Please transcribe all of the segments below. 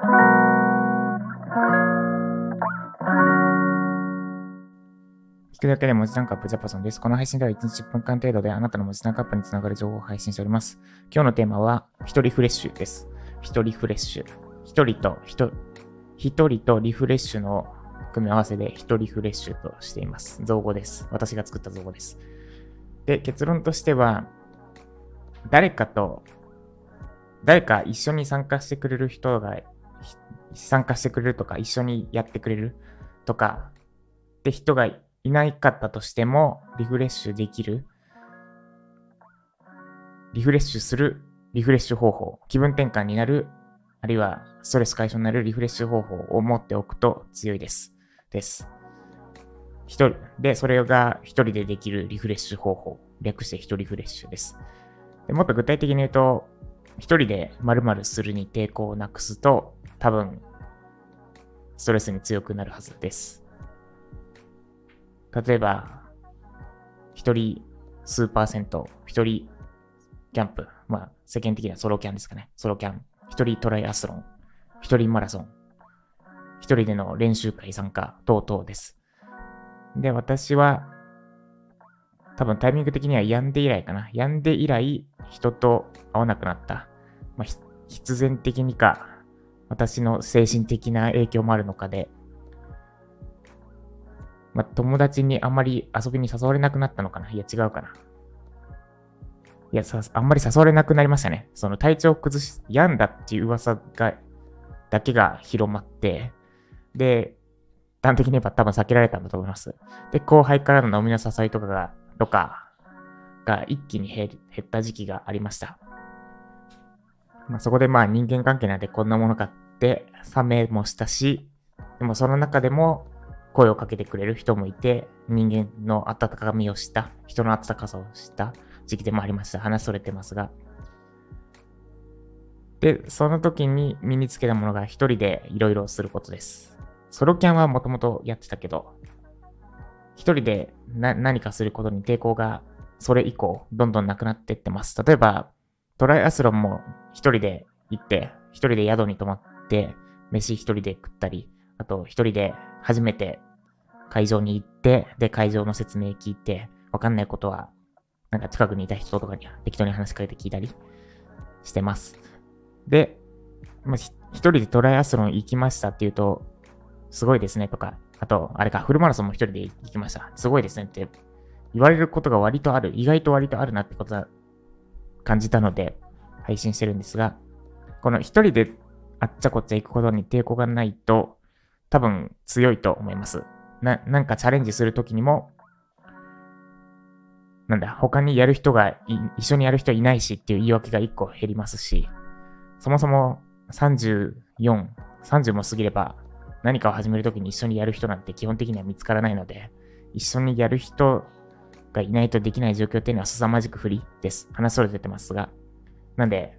聞くだけで文字タンクアップジャパソンです。この配信では1日10分間程度であなたの文字タンクアップにつながる情報を配信しております。今日のテーマは、一人フレッシュです。一人フレッシュ。一人と、一人とリフレッシュの組み合わせで一人フレッシュとしています。造語です。私が作った造語です。で、結論としては、誰かと、誰か一緒に参加してくれる人が、参加してくれるとか、一緒にやってくれるとか、って人がいなかったとしても、リフレッシュできる、リフレッシュする、リフレッシュ方法、気分転換になる、あるいはストレス解消になるリフレッシュ方法を持っておくと強いです。です。一人、で、それが一人でできるリフレッシュ方法。略して一人フレッシュです。でもっと具体的に言うと、一人で〇〇するに抵抗をなくすと、多分、ストレスに強くなるはずです。例えば、一人数パーセント、一人キャンプ、まあ世間的にはソロキャンですかね。ソロキャン、一人トライアスロン、一人マラソン、一人での練習会参加等々です。で、私は、多分タイミング的には病んで以来かな。病んで以来、人と会わなくなった。まあ、必然的にか、私の精神的な影響もあるのかで、まあ、友達にあんまり遊びに誘われなくなったのかないや、違うかな。いや、さ、あんまり誘われなくなりましたね。その体調を崩し、病んだっていう噂が、だけが広まって、で、端的に言えば多分避けられたんだと思います。で、後輩からの飲みの誘いとかが、とかが一気に減った時期がありました。まあ、そこでまあ人間関係なんてこんなものかって冷めもしたし、でもその中でも声をかけてくれる人もいて、人間の温かみを知った、人の温かさを知った時期でもありました。話それてますが。で、その時に身につけたものが一人でいろいろすることです。ソロキャンはもともとやってたけど、一人で何かすることに抵抗がそれ以降どんどんなくなっていってます。例えば、トライアスロンも一人で行って、一人で宿に泊まって、飯一人で食ったり、あと一人で初めて会場に行って、で、会場の説明聞いて、わかんないことは、なんか近くにいた人とかに適当に話しかけて聞いたりしてます。で、一人でトライアスロン行きましたっていうと、すごいですねとか、あと、あれか、フルマラソンも一人で行きました。すごいですねって言われることが割とある、意外と割とあるなってことは感じたので、配信してるんですが、この一人であっちゃこっちゃ行くことに抵抗がないと、多分強いと思います。な、なんかチャレンジするときにも、なんだ、他にやる人が一緒にやる人いないしっていう言い訳が一個減りますし、そもそも34、30も過ぎれば何かを始めるときに一緒にやる人なんて基本的には見つからないので、一緒にやる人がいないとできない状況っていうのは凄まじく不利です。話それててますが。なんで、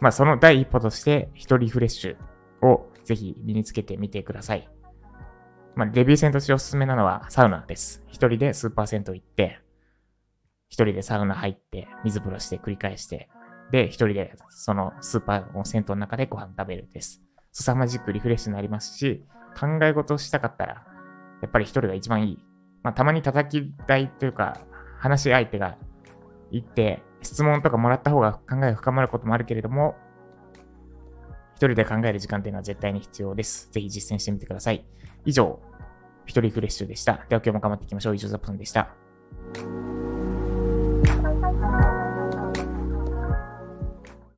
まあその第一歩として一人フレッシュをぜひ身につけてみてください。まあデビュー戦としておすすめなのはサウナです。一人でスーパー銭湯行って、一人でサウナ入って、水風呂して繰り返して、で、一人でそのスーパーの銭湯の中でご飯食べるです。凄まじくリフレッシュになりますし、考え事をしたかったら、やっぱり一人が一番いい。まあ、たまに叩き台というか、話し相手がいて、質問とかもらった方が考えが深まることもあるけれども、一人で考える時間っていうのは絶対に必要です。ぜひ実践してみてください。以上、一人フレッシュでした。では今日も頑張っていきましょう。以上、ザップさんでした。